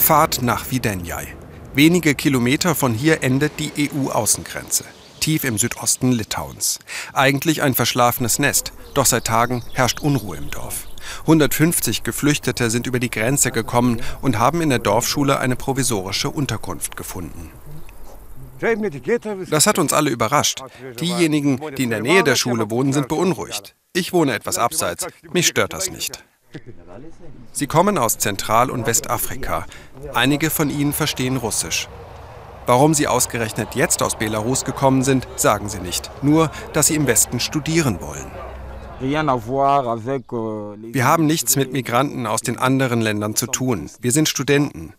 Fahrt nach Videnjai. Wenige Kilometer von hier endet die EU-Außengrenze, tief im Südosten Litauens. Eigentlich ein verschlafenes Nest, doch seit Tagen herrscht Unruhe im Dorf. 150 Geflüchtete sind über die Grenze gekommen und haben in der Dorfschule eine provisorische Unterkunft gefunden. Das hat uns alle überrascht. Diejenigen, die in der Nähe der Schule wohnen, sind beunruhigt. Ich wohne etwas abseits. Mich stört das nicht. Sie kommen aus Zentral- und Westafrika. Einige von ihnen verstehen Russisch. Warum sie ausgerechnet jetzt aus Belarus gekommen sind, sagen sie nicht. Nur, dass sie im Westen studieren wollen. Wir haben nichts mit Migranten aus den anderen Ländern zu tun. Wir sind Studenten.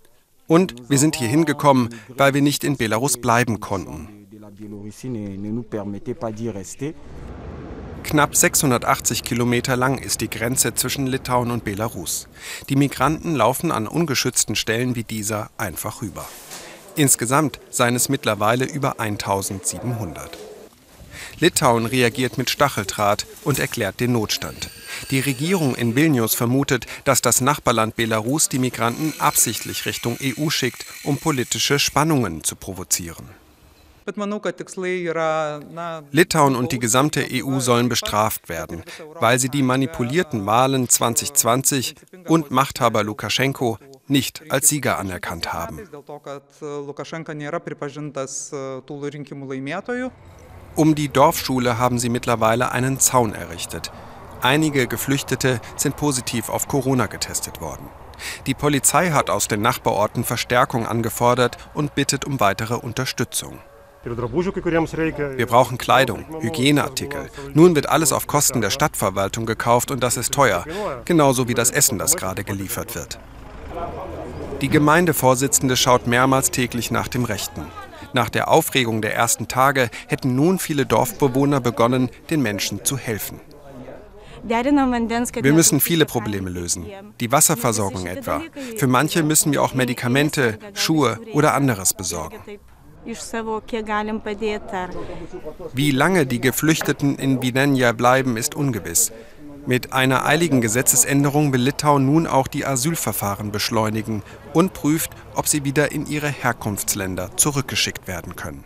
Und wir sind hier hingekommen, weil wir nicht in Belarus bleiben konnten. Knapp 680 Kilometer lang ist die Grenze zwischen Litauen und Belarus. Die Migranten laufen an ungeschützten Stellen wie dieser einfach rüber. Insgesamt seien es mittlerweile über 1700. Litauen reagiert mit Stacheldraht und erklärt den Notstand. Die Regierung in Vilnius vermutet, dass das Nachbarland Belarus die Migranten absichtlich Richtung EU schickt, um politische Spannungen zu provozieren. Litauen und die gesamte EU sollen bestraft werden, weil sie die manipulierten Wahlen 2020 und Machthaber Lukaschenko nicht als Sieger anerkannt haben. Um die Dorfschule haben sie mittlerweile einen Zaun errichtet. Einige Geflüchtete sind positiv auf Corona getestet worden. Die Polizei hat aus den Nachbarorten Verstärkung angefordert und bittet um weitere Unterstützung. Wir brauchen Kleidung, Hygieneartikel. Nun wird alles auf Kosten der Stadtverwaltung gekauft und das ist teuer, genauso wie das Essen, das gerade geliefert wird. Die Gemeindevorsitzende schaut mehrmals täglich nach dem Rechten. Nach der Aufregung der ersten Tage hätten nun viele Dorfbewohner begonnen, den Menschen zu helfen. Wir müssen viele Probleme lösen. Die Wasserversorgung etwa. Für manche müssen wir auch Medikamente, Schuhe oder anderes besorgen. Wie lange die Geflüchteten in Videnja bleiben, ist ungewiss. Mit einer eiligen Gesetzesänderung will Litauen nun auch die Asylverfahren beschleunigen und prüft, ob sie wieder in ihre Herkunftsländer zurückgeschickt werden können.